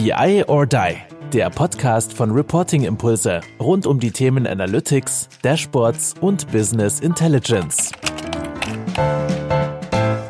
BI or Die, der Podcast von Reporting Impulse rund um die Themen Analytics, Dashboards und Business Intelligence.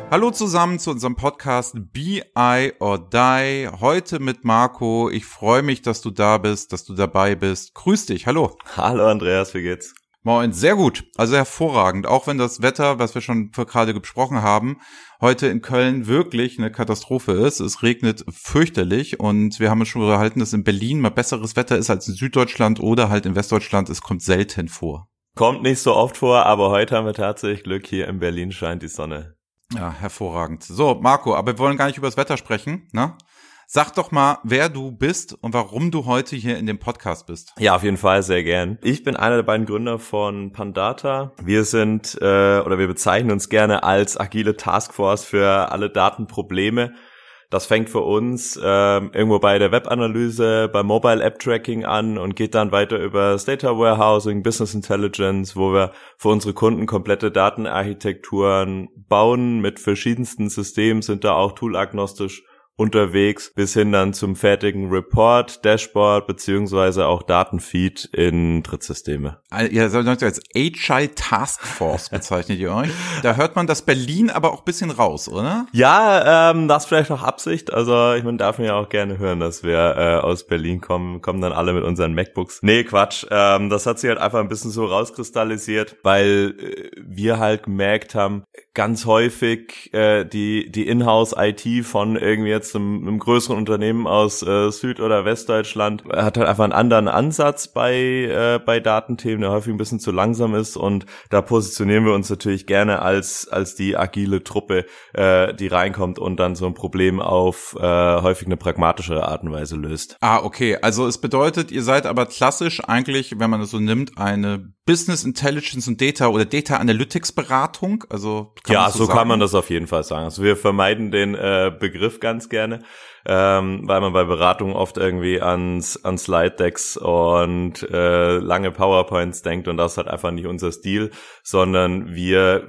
Hallo zusammen zu unserem Podcast BI or Die. Heute mit Marco. Ich freue mich, dass du da bist, dass du dabei bist. Grüß dich. Hallo. Hallo Andreas, wie geht's? Moin, sehr gut. Also hervorragend. Auch wenn das Wetter, was wir schon gerade besprochen haben, heute in Köln wirklich eine Katastrophe ist. Es regnet fürchterlich und wir haben uns schon unterhalten, dass in Berlin mal besseres Wetter ist als in Süddeutschland oder halt in Westdeutschland. Es kommt selten vor. Kommt nicht so oft vor, aber heute haben wir tatsächlich Glück. Hier in Berlin scheint die Sonne. Ja, hervorragend. So, Marco, aber wir wollen gar nicht über das Wetter sprechen, ne? Sag doch mal, wer du bist und warum du heute hier in dem Podcast bist. Ja, auf jeden Fall sehr gern. Ich bin einer der beiden Gründer von Pandata. Wir sind äh, oder wir bezeichnen uns gerne als agile Taskforce für alle Datenprobleme. Das fängt für uns ähm, irgendwo bei der Webanalyse, bei Mobile App Tracking an und geht dann weiter über das Data Warehousing, Business Intelligence, wo wir für unsere Kunden komplette Datenarchitekturen bauen mit verschiedensten Systemen, sind da auch toolagnostisch unterwegs bis hin dann zum fertigen Report, Dashboard beziehungsweise auch Datenfeed in Drittsysteme. Ihr sollt euch als Agile Task Force bezeichnet ihr euch. Da hört man das Berlin aber auch bisschen raus, oder? Ja, ähm, das vielleicht auch Absicht. Also ich meine, darf mir ja auch gerne hören, dass wir äh, aus Berlin kommen, kommen dann alle mit unseren MacBooks. Nee, Quatsch. Ähm, das hat sich halt einfach ein bisschen so rauskristallisiert, weil äh, wir halt gemerkt haben, ganz häufig äh, die die Inhouse-IT von irgendwie jetzt einem, einem größeren Unternehmen aus äh, Süd- oder Westdeutschland hat halt einfach einen anderen Ansatz bei äh, bei Datenthemen, der häufig ein bisschen zu langsam ist und da positionieren wir uns natürlich gerne als als die agile Truppe, äh, die reinkommt und dann so ein Problem auf äh, häufig eine pragmatischere Art und Weise löst. Ah, okay. Also es bedeutet, ihr seid aber klassisch eigentlich, wenn man es so nimmt, eine Business Intelligence und Data oder Data Analytics Beratung. Also ja, so, so kann man das auf jeden Fall sagen. Also wir vermeiden den äh, Begriff ganz gerne, gerne ähm, weil man bei Beratungen oft irgendwie ans, an Slide Decks und äh, lange PowerPoints denkt und das ist halt einfach nicht unser Stil, sondern wir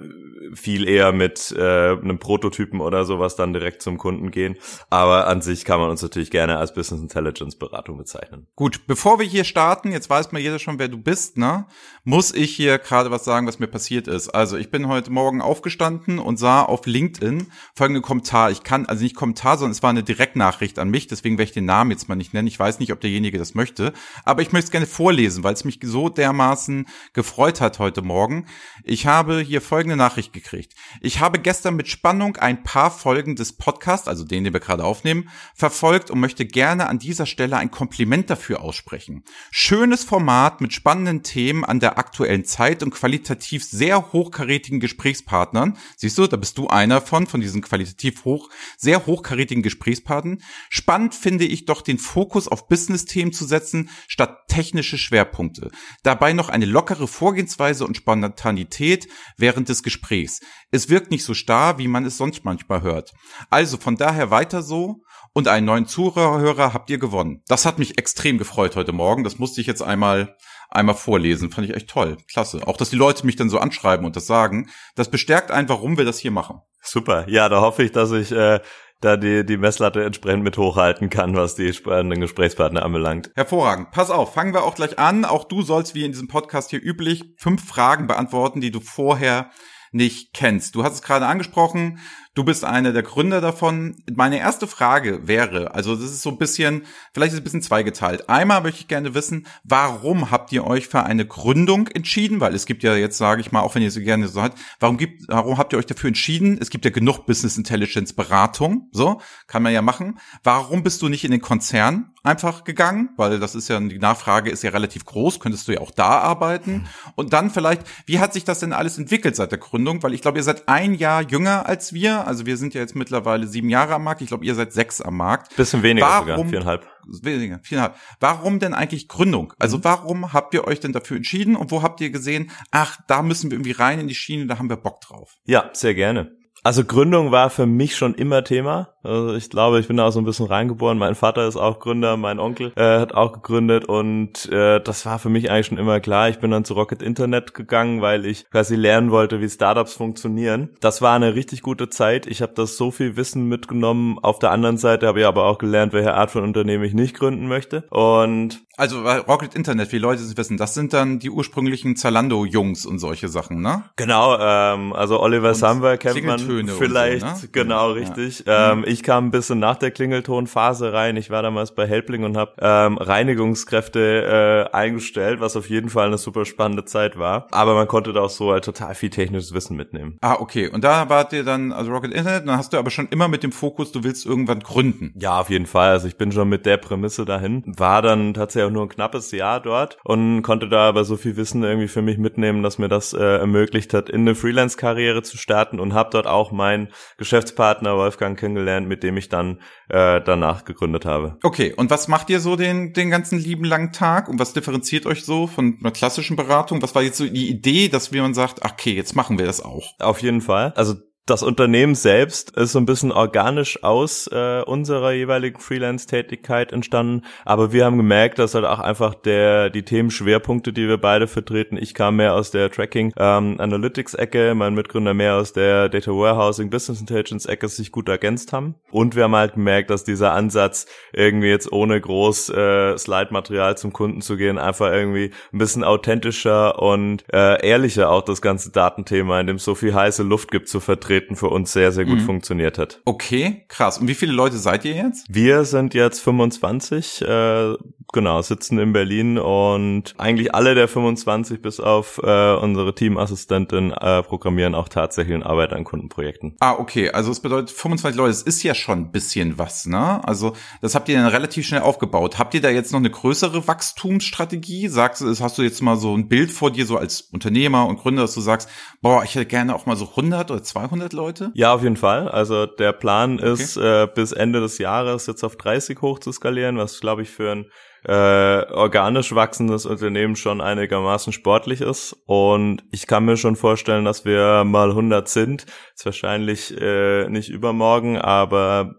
viel eher mit äh, einem Prototypen oder sowas dann direkt zum Kunden gehen. Aber an sich kann man uns natürlich gerne als Business Intelligence Beratung bezeichnen. Gut, bevor wir hier starten, jetzt weiß mal jeder schon, wer du bist, ne? Muss ich hier gerade was sagen, was mir passiert ist. Also ich bin heute Morgen aufgestanden und sah auf LinkedIn folgenden Kommentar. Ich kann, also nicht Kommentar, sondern es war eine Direktnachricht an mich, deswegen werde ich den Namen jetzt mal nicht nennen. Ich weiß nicht, ob derjenige das möchte, aber ich möchte es gerne vorlesen, weil es mich so dermaßen gefreut hat heute Morgen. Ich habe hier folgende Nachricht gekriegt. Ich habe gestern mit Spannung ein paar Folgen des Podcasts, also den, den wir gerade aufnehmen, verfolgt und möchte gerne an dieser Stelle ein Kompliment dafür aussprechen. Schönes Format mit spannenden Themen an der aktuellen Zeit und qualitativ sehr hochkarätigen Gesprächspartnern. Siehst du, da bist du einer von, von diesen qualitativ hoch, sehr hochkarätigen Gesprächspartnern. Spannend finde ich doch den Fokus auf Business-Themen zu setzen, statt technische Schwerpunkte. Dabei noch eine lockere Vorgehensweise und Spontanität während des Gesprächs. Es wirkt nicht so starr, wie man es sonst manchmal hört. Also von daher weiter so und einen neuen Zuhörer habt ihr gewonnen. Das hat mich extrem gefreut heute Morgen. Das musste ich jetzt einmal einmal vorlesen. Fand ich echt toll. Klasse. Auch, dass die Leute mich dann so anschreiben und das sagen. Das bestärkt einfach, warum wir das hier machen. Super. Ja, da hoffe ich, dass ich äh, da die, die Messlatte entsprechend mit hochhalten kann, was die spannenden Gesprächspartner anbelangt. Hervorragend. Pass auf, fangen wir auch gleich an. Auch du sollst wie in diesem Podcast hier üblich fünf Fragen beantworten, die du vorher nicht kennst. Du hast es gerade angesprochen, du bist einer der Gründer davon. Meine erste Frage wäre, also das ist so ein bisschen, vielleicht ist es ein bisschen zweigeteilt. Einmal möchte ich gerne wissen, warum habt ihr euch für eine Gründung entschieden? Weil es gibt ja jetzt, sage ich mal, auch wenn ihr so gerne so habt, warum gibt, warum habt ihr euch dafür entschieden? Es gibt ja genug Business Intelligence Beratung, so, kann man ja machen. Warum bist du nicht in den Konzern einfach gegangen? Weil das ist ja, die Nachfrage ist ja relativ groß, könntest du ja auch da arbeiten. Und dann vielleicht, wie hat sich das denn alles entwickelt seit der Gründung? Weil ich glaube, ihr seid ein Jahr jünger als wir also wir sind ja jetzt mittlerweile sieben Jahre am Markt. Ich glaube, ihr seid sechs am Markt. Bisschen weniger warum, sogar, viereinhalb. Weniger, viereinhalb. Warum denn eigentlich Gründung? Also mhm. warum habt ihr euch denn dafür entschieden und wo habt ihr gesehen, ach, da müssen wir irgendwie rein in die Schiene, da haben wir Bock drauf? Ja, sehr gerne. Also Gründung war für mich schon immer Thema. Also ich glaube, ich bin da auch so ein bisschen reingeboren. Mein Vater ist auch Gründer, mein Onkel äh, hat auch gegründet und äh, das war für mich eigentlich schon immer klar. Ich bin dann zu Rocket Internet gegangen, weil ich quasi lernen wollte, wie Startups funktionieren. Das war eine richtig gute Zeit. Ich habe das so viel Wissen mitgenommen. Auf der anderen Seite habe ich aber auch gelernt, welche Art von Unternehmen ich nicht gründen möchte. Und also Rocket Internet, wie Leute es wissen, das sind dann die ursprünglichen Zalando-Jungs und solche Sachen, ne? Genau, ähm, also Oliver Samba kennt man vielleicht, so, ne? genau, richtig. Ja. Ähm, ich kam ein bisschen nach der Klingeltonphase rein. Ich war damals bei Helpling und habe ähm, Reinigungskräfte äh, eingestellt, was auf jeden Fall eine super spannende Zeit war. Aber man konnte da auch so halt total viel technisches Wissen mitnehmen. Ah, okay. Und da wart ihr dann, also Rocket Internet, dann hast du aber schon immer mit dem Fokus, du willst irgendwann gründen. Ja, auf jeden Fall. Also ich bin schon mit der Prämisse dahin. War dann tatsächlich auch nur ein knappes Jahr dort und konnte da aber so viel Wissen irgendwie für mich mitnehmen, dass mir das äh, ermöglicht hat, in eine Freelance-Karriere zu starten und habe dort auch meinen Geschäftspartner Wolfgang kennengelernt, mit dem ich dann äh, danach gegründet habe. Okay, und was macht ihr so den, den ganzen lieben langen Tag und was differenziert euch so von einer klassischen Beratung? Was war jetzt so die Idee, dass man sagt, okay, jetzt machen wir das auch? Auf jeden Fall. Also das Unternehmen selbst ist so ein bisschen organisch aus äh, unserer jeweiligen Freelance-Tätigkeit entstanden, aber wir haben gemerkt, dass halt auch einfach der die Themenschwerpunkte, die wir beide vertreten, ich kam mehr aus der Tracking ähm, Analytics Ecke, mein Mitgründer mehr aus der Data Warehousing Business Intelligence Ecke sich gut ergänzt haben. Und wir haben halt gemerkt, dass dieser Ansatz irgendwie jetzt ohne groß äh, Slide-Material zum Kunden zu gehen, einfach irgendwie ein bisschen authentischer und äh, ehrlicher auch das ganze Datenthema, in dem es so viel heiße Luft gibt, zu vertreten Auftreten für uns sehr, sehr gut mhm. funktioniert hat. Okay, krass. Und wie viele Leute seid ihr jetzt? Wir sind jetzt 25, äh, genau, sitzen in Berlin und eigentlich alle der 25 bis auf äh, unsere Teamassistentin äh, programmieren auch tatsächlich und arbeiten an Kundenprojekten. Ah, okay. Also es bedeutet 25 Leute, das ist ja schon ein bisschen was, ne? Also das habt ihr dann relativ schnell aufgebaut. Habt ihr da jetzt noch eine größere Wachstumsstrategie? Sagst du, hast du jetzt mal so ein Bild vor dir, so als Unternehmer und Gründer, dass du sagst, boah, ich hätte gerne auch mal so 100 oder 200 Leute? Ja, auf jeden Fall. Also der Plan okay. ist, äh, bis Ende des Jahres jetzt auf 30 hoch zu skalieren, was glaube ich für ein äh, organisch wachsendes Unternehmen schon einigermaßen sportlich ist. Und ich kann mir schon vorstellen, dass wir mal 100 sind. Ist wahrscheinlich äh, nicht übermorgen, aber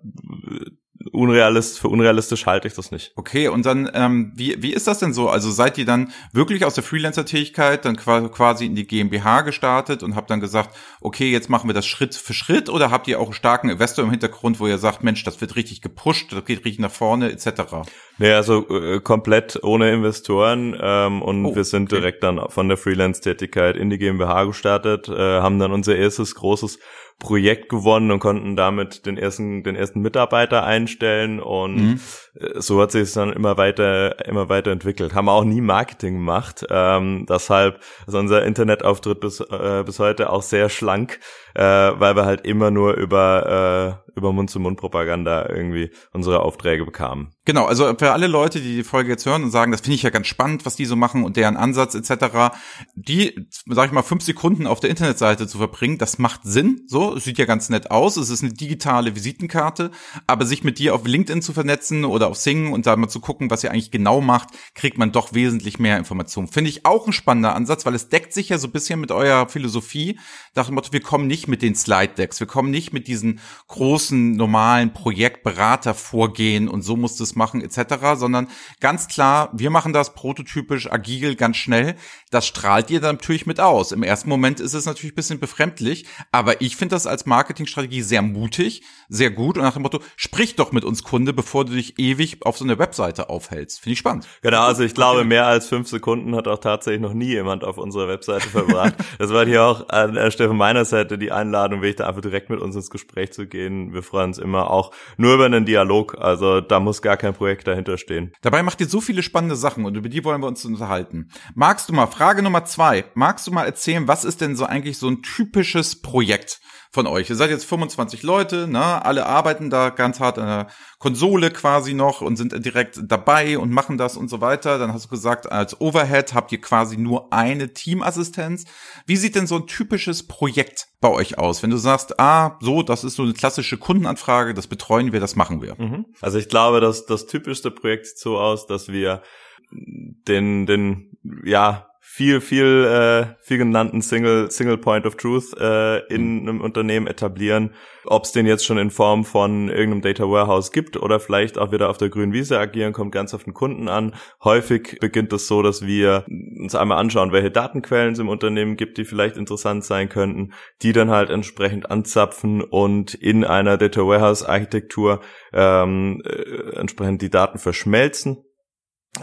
unrealistisch, für unrealistisch halte ich das nicht. Okay, und dann, ähm, wie, wie ist das denn so? Also seid ihr dann wirklich aus der Freelancer-Tätigkeit dann quasi in die GmbH gestartet und habt dann gesagt, okay, jetzt machen wir das Schritt für Schritt oder habt ihr auch einen starken Investor im Hintergrund, wo ihr sagt, Mensch, das wird richtig gepusht, das geht richtig nach vorne, etc.? Nee, also äh, komplett ohne Investoren ähm, und oh, wir sind okay. direkt dann von der Freelance-Tätigkeit in die GmbH gestartet, äh, haben dann unser erstes großes Projekt gewonnen und konnten damit den ersten, den ersten Mitarbeiter einstellen und mhm. Äh, so hat sich es dann immer weiter, immer weiter entwickelt. Haben auch nie Marketing gemacht, ähm, deshalb ist unser Internetauftritt bis, äh, bis heute auch sehr schlank, äh, weil wir halt immer nur über, äh, über Mund-zu-Mund-Propaganda irgendwie unsere Aufträge bekamen. Genau, also für alle Leute, die die Folge jetzt hören und sagen, das finde ich ja ganz spannend, was die so machen und deren Ansatz etc., die, sag ich mal, fünf Sekunden auf der Internetseite zu verbringen, das macht Sinn. So, sieht ja ganz nett aus, es ist eine digitale Visitenkarte, aber sich mit dir auf LinkedIn zu vernetzen oder auf Sing und da mal zu gucken, was ihr eigentlich genau macht, kriegt man doch wesentlich mehr Informationen. Finde ich auch ein spannender Ansatz, weil es deckt sich ja so ein bisschen mit eurer Philosophie, nach dem Motto, wir kommen nicht mit den Slide-Decks, wir kommen nicht mit diesen großen, normalen Projektberatervorgehen und so muss das machen etc., sondern ganz klar, wir machen das prototypisch, agil, ganz schnell. Das strahlt ihr dann natürlich mit aus. Im ersten Moment ist es natürlich ein bisschen befremdlich, aber ich finde das als Marketingstrategie sehr mutig, sehr gut und nach dem Motto, sprich doch mit uns Kunde, bevor du dich ewig auf so einer Webseite aufhältst. Finde ich spannend. Genau, also ich glaube, mehr als fünf Sekunden hat auch tatsächlich noch nie jemand auf unserer Webseite verbracht. das war hier auch an Stelle von meiner Seite die Einladung, wirklich da einfach direkt mit uns ins Gespräch zu gehen. Wir freuen uns immer auch nur über einen Dialog. Also da muss gar kein Projekt dahinter stehen. Dabei macht ihr so viele spannende Sachen und über die wollen wir uns unterhalten. Magst du mal, Frage Nummer zwei, magst du mal erzählen, was ist denn so eigentlich so ein typisches Projekt? von euch. Ihr seid jetzt 25 Leute, ne? Alle arbeiten da ganz hart an der Konsole quasi noch und sind direkt dabei und machen das und so weiter. Dann hast du gesagt, als Overhead habt ihr quasi nur eine Teamassistenz. Wie sieht denn so ein typisches Projekt bei euch aus? Wenn du sagst, ah, so, das ist so eine klassische Kundenanfrage, das betreuen wir, das machen wir. Mhm. Also ich glaube, dass das typischste Projekt sieht so aus, dass wir den, den, ja, viel, viel, äh, viel genannten Single, Single Point of Truth äh, in einem Unternehmen etablieren. Ob es den jetzt schon in Form von irgendeinem Data Warehouse gibt oder vielleicht auch wieder auf der grünen Wiese agieren, kommt ganz auf den Kunden an. Häufig beginnt es das so, dass wir uns einmal anschauen, welche Datenquellen es im Unternehmen gibt, die vielleicht interessant sein könnten, die dann halt entsprechend anzapfen und in einer Data Warehouse Architektur ähm, äh, entsprechend die Daten verschmelzen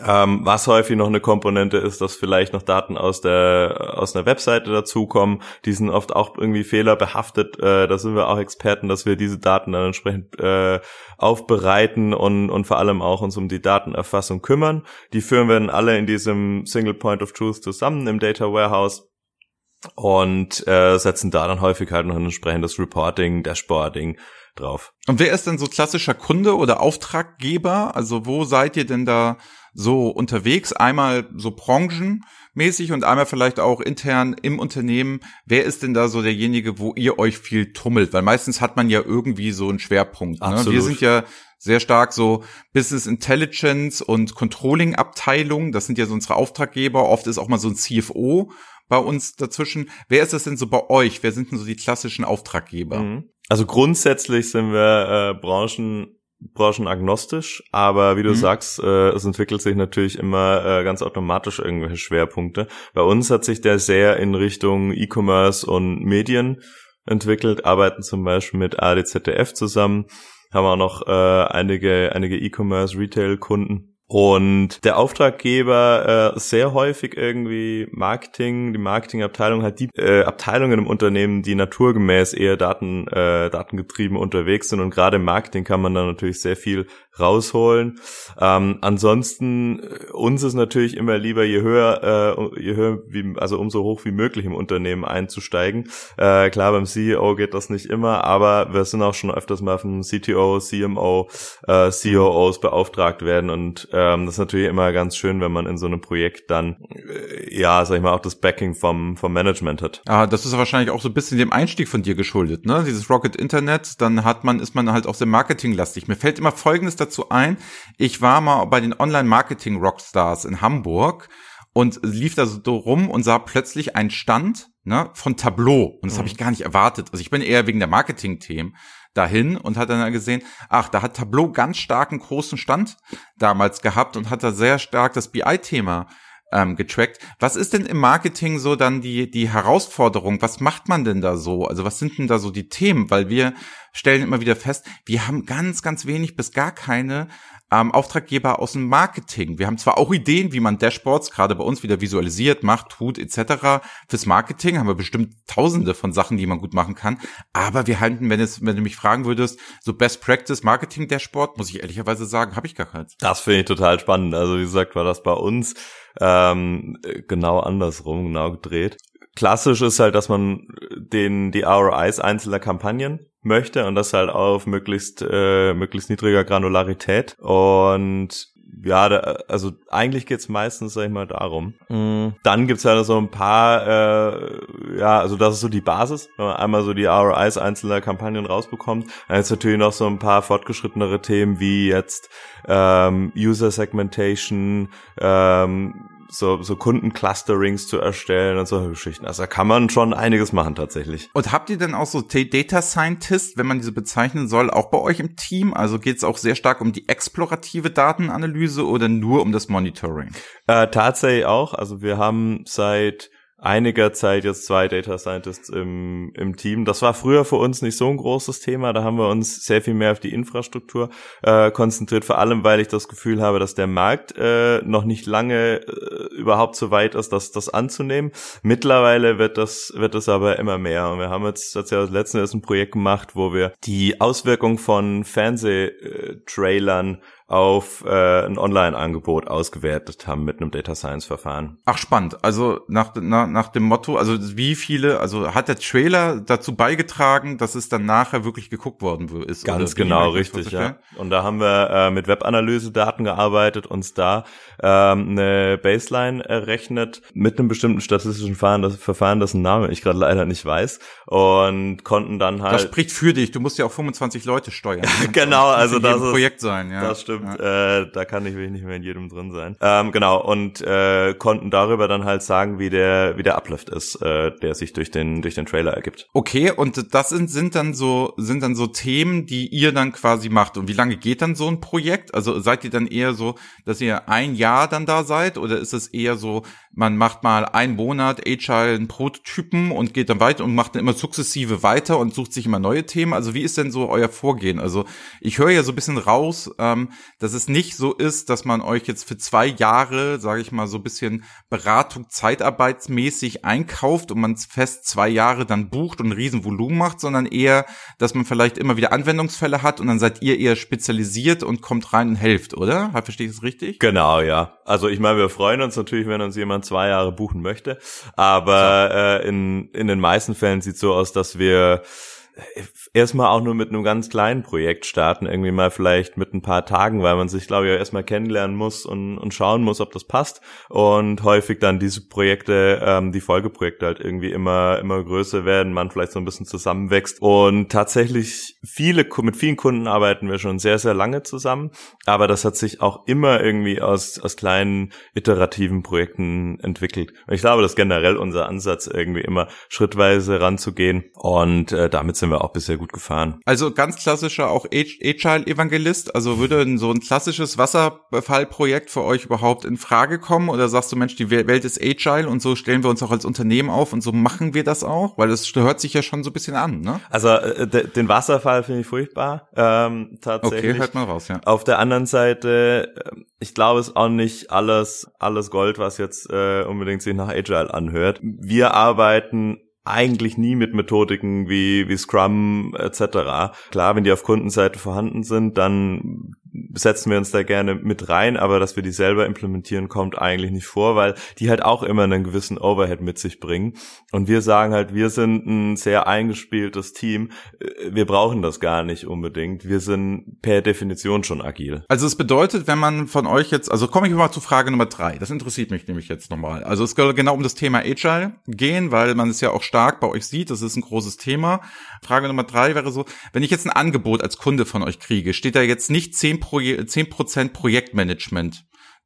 ähm, was häufig noch eine Komponente ist, dass vielleicht noch Daten aus der aus einer Webseite dazukommen. Die sind oft auch irgendwie fehlerbehaftet. Äh, da sind wir auch Experten, dass wir diese Daten dann entsprechend äh, aufbereiten und, und vor allem auch uns um die Datenerfassung kümmern. Die führen wir dann alle in diesem Single Point of Truth zusammen im Data Warehouse und äh, setzen da dann häufig halt noch ein entsprechendes Reporting, Dashboarding drauf. Und wer ist denn so klassischer Kunde oder Auftraggeber? Also wo seid ihr denn da so unterwegs? Einmal so branchenmäßig und einmal vielleicht auch intern im Unternehmen. Wer ist denn da so derjenige, wo ihr euch viel tummelt? Weil meistens hat man ja irgendwie so einen Schwerpunkt. Ne? Wir sind ja sehr stark so Business Intelligence und Controlling Abteilung. Das sind ja so unsere Auftraggeber. Oft ist auch mal so ein CFO bei uns dazwischen. Wer ist das denn so bei euch? Wer sind denn so die klassischen Auftraggeber? Mhm. Also grundsätzlich sind wir äh, Branchen branchenagnostisch, aber wie du mhm. sagst, äh, es entwickelt sich natürlich immer äh, ganz automatisch irgendwelche Schwerpunkte. Bei uns hat sich der sehr in Richtung E-Commerce und Medien entwickelt, arbeiten zum Beispiel mit ADZDF zusammen, haben auch noch äh, einige einige E-Commerce-Retail-Kunden und der Auftraggeber äh, sehr häufig irgendwie Marketing, die Marketingabteilung hat die äh, Abteilungen im Unternehmen, die naturgemäß eher Daten, äh, datengetrieben unterwegs sind. Und gerade im Marketing kann man da natürlich sehr viel rausholen. Ähm, ansonsten äh, uns ist natürlich immer lieber, je höher, äh, je höher, wie, also umso hoch wie möglich im Unternehmen einzusteigen. Äh, klar, beim CEO geht das nicht immer, aber wir sind auch schon öfters mal vom CTO, CMO, äh, COOs beauftragt werden und ähm, das ist natürlich immer ganz schön, wenn man in so einem Projekt dann, äh, ja, sag ich mal, auch das Backing vom, vom Management hat. Ah, das ist wahrscheinlich auch so ein bisschen dem Einstieg von dir geschuldet, ne? Dieses Rocket Internet, dann hat man, ist man halt auch sehr marketinglastig. Mir fällt immer Folgendes dazu ein. Ich war mal bei den Online-Marketing-Rockstars in Hamburg und lief da so rum und sah plötzlich einen Stand ne, von Tableau. Und das mhm. habe ich gar nicht erwartet. Also ich bin eher wegen der Marketing-Themen dahin und hat dann gesehen, ach, da hat Tableau ganz starken großen Stand damals gehabt und hat da sehr stark das BI-Thema ähm, getrackt. Was ist denn im Marketing so dann die, die Herausforderung? Was macht man denn da so? Also was sind denn da so die Themen? Weil wir stellen immer wieder fest, wir haben ganz, ganz wenig bis gar keine ähm, Auftraggeber aus dem Marketing. Wir haben zwar auch Ideen, wie man Dashboards gerade bei uns wieder visualisiert, macht, tut etc. Fürs Marketing haben wir bestimmt tausende von Sachen, die man gut machen kann. Aber wir halten, wenn es, wenn du mich fragen würdest, so Best Practice Marketing Dashboard, muss ich ehrlicherweise sagen, habe ich gar keins. Das finde ich total spannend. Also wie gesagt, war das bei uns ähm, genau andersrum, genau gedreht. Klassisch ist halt, dass man den die ROIs einzelner Kampagnen möchte und das halt auf möglichst äh, möglichst niedriger Granularität und ja, da, also eigentlich geht's meistens, sag ich mal, darum. Mhm. Dann gibt's halt so ein paar, äh, ja, also das ist so die Basis, wenn man einmal so die ROIs einzelner Kampagnen rausbekommt. Dann ist natürlich noch so ein paar fortgeschrittenere Themen wie jetzt ähm, User Segmentation, ähm, so, so Kundenclusterings zu erstellen und solche Geschichten. Also da kann man schon einiges machen tatsächlich. Und habt ihr denn auch so Data Scientist, wenn man diese bezeichnen soll, auch bei euch im Team? Also geht es auch sehr stark um die explorative Datenanalyse oder nur um das Monitoring? Äh, tatsächlich auch. Also wir haben seit einiger Zeit jetzt zwei Data Scientists im, im Team. Das war früher für uns nicht so ein großes Thema. Da haben wir uns sehr viel mehr auf die Infrastruktur äh, konzentriert, vor allem weil ich das Gefühl habe, dass der Markt äh, noch nicht lange äh, überhaupt so weit ist, das, das anzunehmen. Mittlerweile wird das, wird das aber immer mehr. Und wir haben jetzt, jetzt ja das letzte ist ein Projekt gemacht, wo wir die Auswirkung von Fernsehtrailern auf äh, ein Online-Angebot ausgewertet haben mit einem Data Science-Verfahren. Ach spannend. Also nach, nach, nach dem Motto, also wie viele, also hat der Trailer dazu beigetragen, dass es dann nachher wirklich geguckt worden ist? Ganz genau, richtig, ja. Und da haben wir äh, mit Webanalyse-Daten gearbeitet, uns da ähm, eine Baseline errechnet mit einem bestimmten statistischen Verfahren, das, Verfahren, dessen Name ich gerade leider nicht weiß und konnten dann halt. Das spricht für dich. Du musst ja auch 25 Leute steuern. genau, also das ist Projekt sein. Ja. Das stimmt stimmt. Ja. Äh, da kann ich wirklich nicht mehr in jedem drin sein. Ähm, genau, und äh, konnten darüber dann halt sagen, wie der, wie der Uplift ist, äh, der sich durch den, durch den Trailer ergibt. Okay, und das sind, sind dann so, sind dann so Themen, die ihr dann quasi macht. Und wie lange geht dann so ein Projekt? Also seid ihr dann eher so, dass ihr ein Jahr dann da seid? Oder ist es eher so, man macht mal einen Monat Agile einen Prototypen und geht dann weiter und macht dann immer sukzessive weiter und sucht sich immer neue Themen? Also wie ist denn so euer Vorgehen? Also ich höre ja so ein bisschen raus, ähm, dass es nicht so ist, dass man euch jetzt für zwei Jahre, sage ich mal, so ein bisschen Beratung zeitarbeitsmäßig einkauft und man fest zwei Jahre dann bucht und ein Riesenvolumen macht, sondern eher, dass man vielleicht immer wieder Anwendungsfälle hat und dann seid ihr eher spezialisiert und kommt rein und helft, oder? Verstehe ich das richtig? Genau, ja. Also ich meine, wir freuen uns natürlich, wenn uns jemand zwei Jahre buchen möchte, aber äh, in, in den meisten Fällen sieht es so aus, dass wir erstmal auch nur mit einem ganz kleinen Projekt starten, irgendwie mal vielleicht mit ein paar Tagen, weil man sich, glaube ich, erstmal kennenlernen muss und, und schauen muss, ob das passt. Und häufig dann diese Projekte, ähm, die Folgeprojekte halt irgendwie immer, immer größer werden, man vielleicht so ein bisschen zusammenwächst. Und tatsächlich viele, mit vielen Kunden arbeiten wir schon sehr, sehr lange zusammen. Aber das hat sich auch immer irgendwie aus, aus kleinen iterativen Projekten entwickelt. Und ich glaube, das ist generell unser Ansatz, irgendwie immer schrittweise ranzugehen. Und äh, damit sind wir auch bisher gut gefahren. Also ganz klassischer auch Agile-Evangelist. Also würde so ein klassisches Wasserfallprojekt für euch überhaupt in Frage kommen? Oder sagst du, Mensch, die Welt ist Agile und so stellen wir uns auch als Unternehmen auf und so machen wir das auch? Weil das hört sich ja schon so ein bisschen an, ne? Also äh, den Wasserfall finde ich furchtbar. Ähm, tatsächlich. Okay, hört mal raus, ja. Auf der anderen Seite, ähm, ich glaube, es ist auch nicht alles, alles Gold, was jetzt äh, unbedingt sich nach Agile anhört. Wir arbeiten eigentlich nie mit Methodiken wie, wie Scrum etc. Klar, wenn die auf Kundenseite vorhanden sind, dann setzen wir uns da gerne mit rein, aber dass wir die selber implementieren, kommt eigentlich nicht vor, weil die halt auch immer einen gewissen Overhead mit sich bringen. Und wir sagen halt, wir sind ein sehr eingespieltes Team. Wir brauchen das gar nicht unbedingt. Wir sind per Definition schon agil. Also es bedeutet, wenn man von euch jetzt, also komme ich mal zu Frage Nummer drei. Das interessiert mich nämlich jetzt nochmal. Also es soll genau um das Thema Agile gehen, weil man es ja auch stark bei euch sieht. Das ist ein großes Thema. Frage Nummer drei wäre so, wenn ich jetzt ein Angebot als Kunde von euch kriege, steht da jetzt nicht zehn 10%, Projektmanagement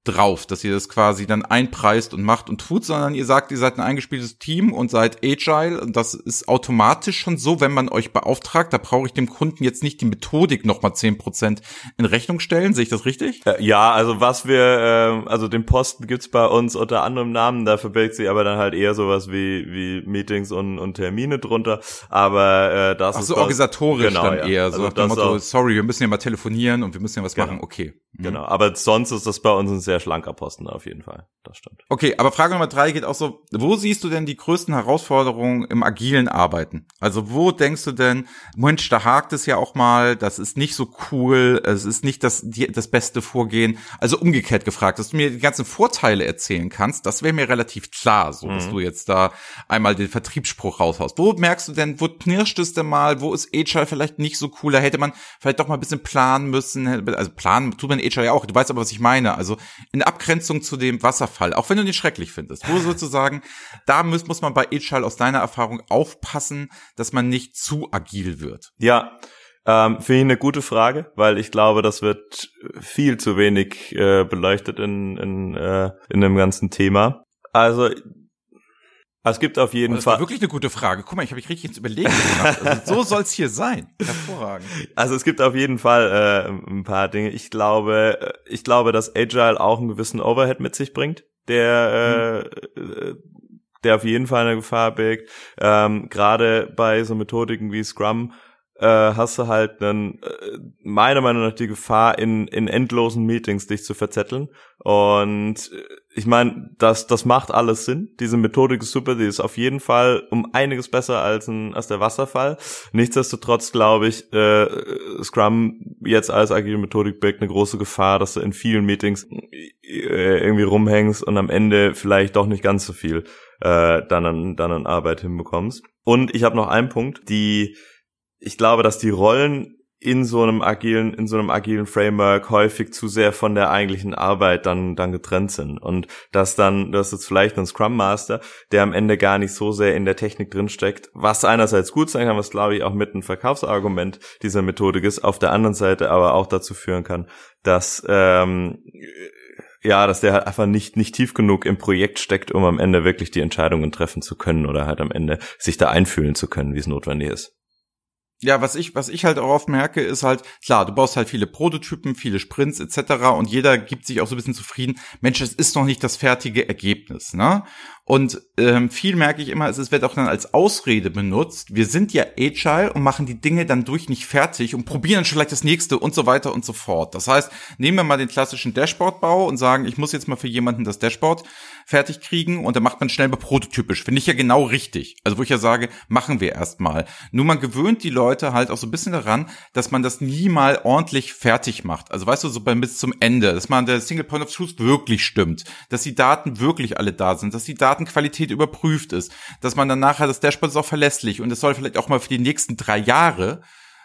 drauf, dass ihr das quasi dann einpreist und macht und tut, sondern ihr sagt, ihr seid ein eingespieltes Team und seid agile und das ist automatisch schon so, wenn man euch beauftragt, da brauche ich dem Kunden jetzt nicht die Methodik nochmal zehn Prozent in Rechnung stellen, sehe ich das richtig? Ja, also was wir, äh, also den Posten gibt's bei uns unter anderem Namen, da verbirgt sich aber dann halt eher sowas wie, wie Meetings und, und Termine drunter, aber äh, das Ach ist so, das, organisatorisch genau, dann ja. eher, also so nach dem Motto, sorry, wir müssen ja mal telefonieren und wir müssen ja was Genau. machen, okay. Mhm. Genau, aber sonst ist das bei uns ein sehr schlanker Posten auf jeden Fall. Das stimmt. Okay, aber Frage Nummer drei geht auch so, wo siehst du denn die größten Herausforderungen im agilen Arbeiten? Also wo denkst du denn, Mensch, da hakt es ja auch mal, das ist nicht so cool, es ist nicht das, die, das beste Vorgehen. Also umgekehrt gefragt, dass du mir die ganzen Vorteile erzählen kannst, das wäre mir relativ klar, so dass Mhm. du jetzt da einmal den Vertriebsspruch raushaust. Wo merkst du denn, wo knirscht es denn mal, wo ist Agile vielleicht nicht so cool, da hätte man vielleicht doch mal ein bisschen planen müssen, also planen tut man Agile ja auch, du weißt aber, was ich meine, also in Abgrenzung zu dem Wasserfall, auch wenn du den schrecklich findest, wo sozusagen, da muss, muss man bei Agile aus deiner Erfahrung aufpassen, dass man nicht zu agil wird. Ja, ähm, finde ich eine gute Frage, weil ich glaube, das wird viel zu wenig äh, beleuchtet in, in, äh, in dem ganzen Thema. Also es gibt auf jeden Und das war Fall. wirklich eine gute Frage. Guck mal, ich habe mich richtig ins Überlegen gemacht. Also so soll's hier sein. Hervorragend. Also es gibt auf jeden Fall äh, ein paar Dinge. Ich glaube, äh, ich glaube, dass Agile auch einen gewissen Overhead mit sich bringt, der äh, äh, der auf jeden Fall eine Gefahr birgt. Ähm, Gerade bei so Methodiken wie Scrum äh, hast du halt dann äh, meiner Meinung nach die Gefahr, in, in endlosen Meetings dich zu verzetteln. Und äh, ich meine, das, das macht alles Sinn. Diese Methodik ist super, die ist auf jeden Fall um einiges besser als, ein, als der Wasserfall. Nichtsdestotrotz glaube ich, äh, Scrum jetzt als agile Methodik birgt eine große Gefahr, dass du in vielen Meetings äh, irgendwie rumhängst und am Ende vielleicht doch nicht ganz so viel äh, dann, an, dann an Arbeit hinbekommst. Und ich habe noch einen Punkt, die ich glaube, dass die Rollen in so einem agilen, in so einem agilen Framework häufig zu sehr von der eigentlichen Arbeit dann, dann getrennt sind. Und dass dann, das ist vielleicht ein Scrum Master, der am Ende gar nicht so sehr in der Technik drinsteckt, was einerseits gut sein kann, was glaube ich auch mit einem Verkaufsargument dieser Methodik ist, auf der anderen Seite aber auch dazu führen kann, dass, ähm, ja, dass der halt einfach nicht, nicht tief genug im Projekt steckt, um am Ende wirklich die Entscheidungen treffen zu können oder halt am Ende sich da einfühlen zu können, wie es notwendig ist. Ja, was ich, was ich halt auch oft merke, ist halt, klar, du baust halt viele Prototypen, viele Sprints etc. und jeder gibt sich auch so ein bisschen zufrieden, Mensch, es ist noch nicht das fertige Ergebnis, ne? Und ähm, viel merke ich immer, es wird auch dann als Ausrede benutzt. Wir sind ja agile und machen die Dinge dann durch nicht fertig und probieren dann vielleicht das nächste und so weiter und so fort. Das heißt, nehmen wir mal den klassischen Dashboard-Bau und sagen, ich muss jetzt mal für jemanden das Dashboard fertig kriegen und dann macht man schnell mal prototypisch. Finde ich ja genau richtig. Also wo ich ja sage, machen wir erstmal. Nur man gewöhnt die Leute halt auch so ein bisschen daran, dass man das nie mal ordentlich fertig macht. Also weißt du, so bis zum Ende, dass man der Single Point of Truth wirklich stimmt, dass die Daten wirklich alle da sind, dass die Datenqualität überprüft ist, dass man dann nachher das Dashboard ist auch verlässlich und es soll vielleicht auch mal für die nächsten drei Jahre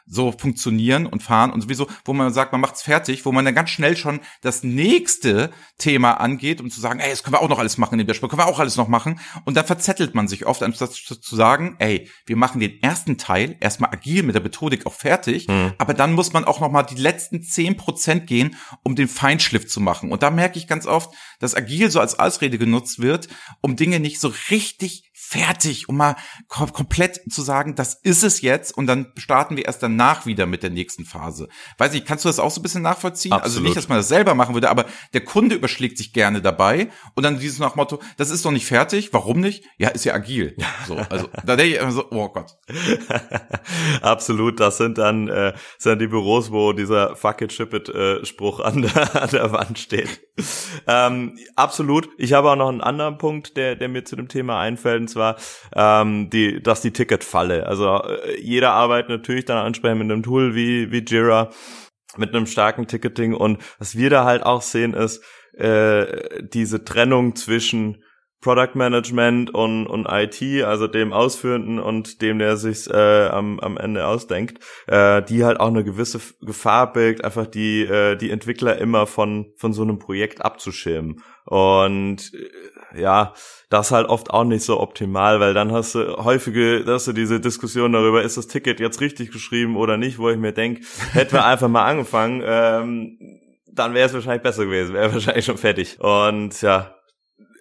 so funktionieren und fahren und sowieso, wo man sagt, man macht's fertig, wo man dann ganz schnell schon das nächste Thema angeht, um zu sagen, ey, das können wir auch noch alles machen in dem Dashboard, können wir auch alles noch machen. Und dann verzettelt man sich oft, anstatt zu sagen, ey, wir machen den ersten Teil erstmal agil mit der Methodik auch fertig, mhm. aber dann muss man auch noch mal die letzten zehn Prozent gehen, um den Feinschliff zu machen. Und da merke ich ganz oft, dass agil so als Ausrede genutzt wird, um Dinge nicht so richtig fertig, um mal kom komplett zu sagen, das ist es jetzt und dann starten wir erst danach wieder mit der nächsten Phase. Weiß ich, kannst du das auch so ein bisschen nachvollziehen? Absolut. Also nicht, dass man das selber machen würde, aber der Kunde überschlägt sich gerne dabei und dann dieses nach Motto, das ist doch nicht fertig, warum nicht? Ja, ist ja agil. So, also da denke ich immer so, oh Gott. Absolut, das sind dann äh, sind die Büros, wo dieser Fuck it, ship it äh, Spruch an der, an der Wand steht. ähm, absolut. Ich habe auch noch einen anderen Punkt, der, der mir zu dem Thema einfällt, zwar, ähm, die, dass die Ticketfalle. Also äh, jeder arbeitet natürlich dann ansprechend mit einem Tool wie, wie Jira, mit einem starken Ticketing und was wir da halt auch sehen ist, äh, diese Trennung zwischen Product Management und, und IT, also dem Ausführenden und dem, der sich äh, am, am Ende ausdenkt, äh, die halt auch eine gewisse Gefahr birgt, einfach die, äh, die Entwickler immer von, von so einem Projekt abzuschirmen. Und äh, ja, das halt oft auch nicht so optimal, weil dann hast du häufige, hast du diese Diskussion darüber, ist das Ticket jetzt richtig geschrieben oder nicht, wo ich mir denke, hätten wir einfach mal angefangen, ähm, dann wäre es wahrscheinlich besser gewesen, wäre wahrscheinlich schon fertig. Und ja,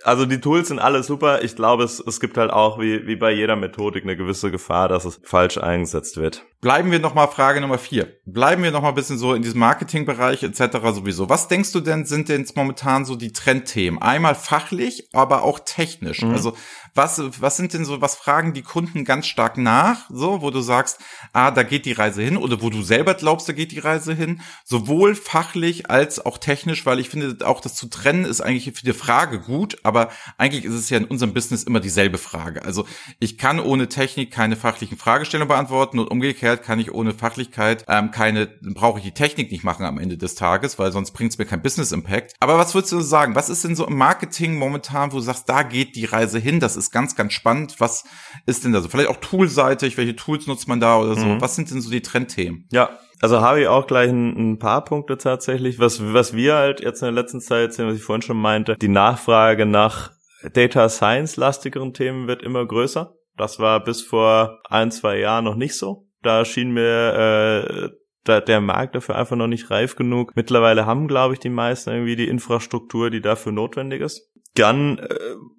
also die Tools sind alle super. Ich glaube, es, es gibt halt auch wie, wie bei jeder Methodik eine gewisse Gefahr, dass es falsch eingesetzt wird. Bleiben wir nochmal Frage Nummer vier. Bleiben wir nochmal ein bisschen so in diesem Marketingbereich etc. sowieso. Was denkst du denn, sind denn momentan so die Trendthemen? Einmal fachlich, aber auch technisch. Mhm. Also was, was sind denn so, was fragen die Kunden ganz stark nach, so, wo du sagst, ah, da geht die Reise hin oder wo du selber glaubst, da geht die Reise hin, sowohl fachlich als auch technisch, weil ich finde, auch das zu trennen ist eigentlich für die Frage gut, aber eigentlich ist es ja in unserem Business immer dieselbe Frage. Also ich kann ohne Technik keine fachlichen Fragestellungen beantworten und umgekehrt kann ich ohne Fachlichkeit ähm, keine, brauche ich die Technik nicht machen am Ende des Tages, weil sonst bringt es mir kein Business Impact. Aber was würdest du sagen? Was ist denn so im Marketing momentan, wo du sagst, da geht die Reise hin? Das ist ist ganz, ganz spannend. Was ist denn da so? Vielleicht auch toolseitig, welche Tools nutzt man da oder so? Mhm. Was sind denn so die Trendthemen? Ja, also habe ich auch gleich ein, ein, paar Punkte tatsächlich. Was, was wir halt jetzt in der letzten Zeit sehen, was ich vorhin schon meinte, die Nachfrage nach Data Science lastigeren Themen wird immer größer. Das war bis vor ein, zwei Jahren noch nicht so. Da schien mir äh, der Markt dafür einfach noch nicht reif genug. Mittlerweile haben, glaube ich, die meisten irgendwie die Infrastruktur, die dafür notwendig ist. Dann, äh,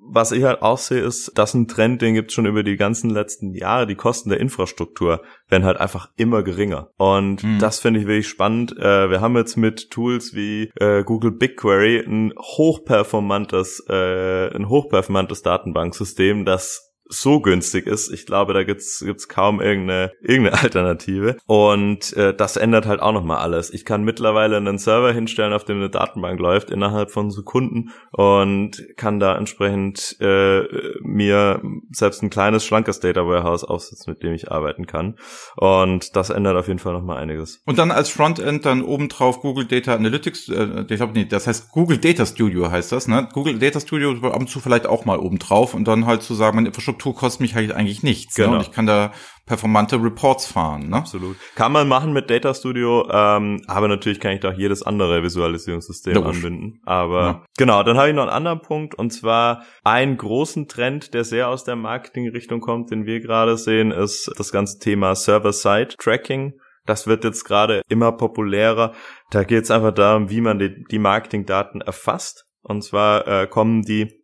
was ich halt auch sehe, ist, dass ein Trend, den gibt's schon über die ganzen letzten Jahre. Die Kosten der Infrastruktur werden halt einfach immer geringer. Und mhm. das finde ich wirklich spannend. Äh, wir haben jetzt mit Tools wie äh, Google BigQuery ein hochperformantes, ein hochperformantes Datenbanksystem, das so günstig ist. Ich glaube, da gibt's gibt's kaum irgendeine irgendeine Alternative. Und äh, das ändert halt auch nochmal alles. Ich kann mittlerweile einen Server hinstellen, auf dem eine Datenbank läuft innerhalb von Sekunden und kann da entsprechend äh, mir selbst ein kleines schlankes Data Warehouse aufsetzen, mit dem ich arbeiten kann. Und das ändert auf jeden Fall nochmal einiges. Und dann als Frontend dann obendrauf Google Data Analytics. Äh, ich glaube nicht, das heißt Google Data Studio heißt das. Ne? Google Data Studio ab und zu vielleicht auch mal obendrauf und dann halt zu sagen, man Infrastruktur kostet mich halt eigentlich nichts. Genau. Ne? Und ich kann da performante Reports fahren. Ne? Absolut. Kann man machen mit Data Studio, ähm, aber natürlich kann ich da auch jedes andere Visualisierungssystem Logisch. anbinden. Aber Ja. genau, dann habe ich noch einen anderen Punkt und zwar einen großen Trend, der sehr aus der Marketingrichtung kommt, den wir gerade sehen, ist das ganze Thema Server-Side-Tracking. Das wird jetzt gerade immer populärer. Da geht es einfach darum, wie man die, die Marketingdaten erfasst. Und zwar äh, kommen die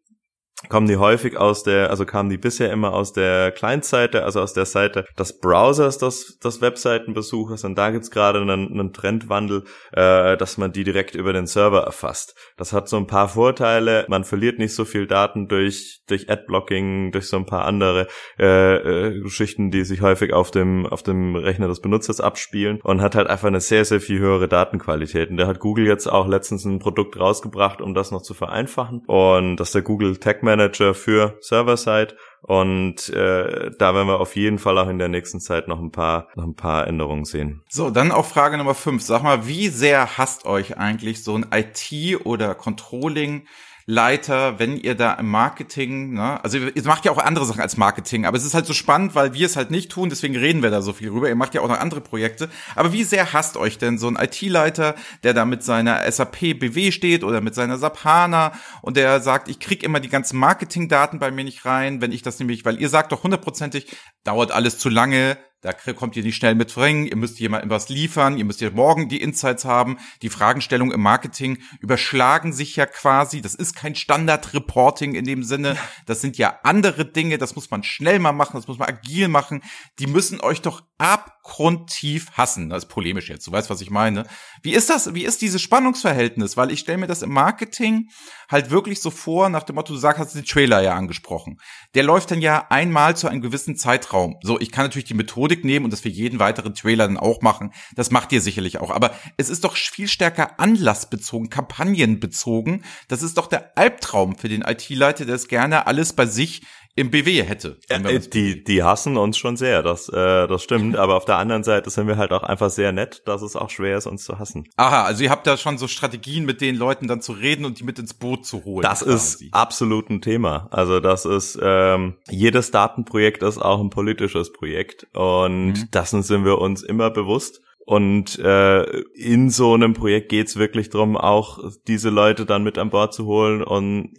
kommen die häufig aus der, also kamen die bisher immer aus der Client-Seite, also aus der Seite des Browsers, des, des Webseitenbesuchers. Und da gibt's gerade einen, einen Trendwandel, äh, dass man die direkt über den Server erfasst. Das hat so ein paar Vorteile. Man verliert nicht so viel Daten durch, durch Adblocking, durch so ein paar andere äh, äh, Geschichten, die sich häufig auf dem, auf dem Rechner des Benutzers abspielen und hat halt einfach eine sehr, sehr viel höhere Datenqualität. Und da hat Google jetzt auch letztens ein Produkt rausgebracht, um das noch zu vereinfachen. Und das ist der Google Tag Manager für Server-Side. Und äh, da werden wir auf jeden Fall auch in der nächsten Zeit noch ein paar, noch ein paar Änderungen sehen. So, dann auch Frage Nummer fünf. Sag mal, wie sehr hasst euch eigentlich so ein IT- oder Controlling- Leiter, wenn ihr da im Marketing, ne, also ihr macht ja auch andere Sachen als Marketing, aber es ist halt so spannend, weil wir es halt nicht tun, deswegen reden wir da so viel rüber. Ihr macht ja auch noch andere Projekte. Aber wie sehr hasst euch denn so ein IT-Leiter, der da mit seiner SAP BW steht oder mit seiner SAP HANA und der sagt, ich krieg immer die ganzen Marketingdaten bei mir nicht rein, wenn ich das nämlich, weil ihr sagt doch hundertprozentig, dauert alles zu lange, da kommt ihr nicht schnell mit bringen, ihr müsst jemandem was liefern, ihr müsst ja morgen die Insights haben. Die Fragestellungen im Marketing überschlagen sich ja quasi. Das ist kein Standard-Reporting in dem Sinne. Das sind ja andere Dinge, das muss man schnell mal machen, das muss man agil machen. Die müssen euch doch abgrundtief hassen. Das ist polemisch jetzt, du weißt, was ich meine. Wie ist das, wie ist dieses Spannungsverhältnis? Weil ich stelle mir das im Marketing halt wirklich so vor, nach dem Motto, du sagst, hast den Trailer ja angesprochen. Der läuft dann ja einmal zu einem gewissen Zeitraum. So, ich kann natürlich die Methodik nehmen und das für jeden weiteren Trailer dann auch machen. Das macht ihr sicherlich auch. Aber es ist doch viel stärker anlassbezogen, kampagnenbezogen. Das ist doch der Albtraum für den IT-Leiter, der es gerne alles bei sich im BW hätte. Äh, die, die hassen uns schon sehr, das, äh, das stimmt. Aber auf der anderen Seite sind wir halt auch einfach sehr nett, dass es auch schwer ist, uns zu hassen. Aha, also ihr habt da schon so Strategien, mit den Leuten dann zu reden und die mit ins Boot zu holen. Das ist quasi. absolut ein Thema. Also das ist, ähm, jedes Datenprojekt ist auch ein politisches Projekt. Und Mhm. dessen sind wir uns immer bewusst. Und äh, in so einem Projekt geht's wirklich drum, auch diese Leute dann mit an Bord zu holen und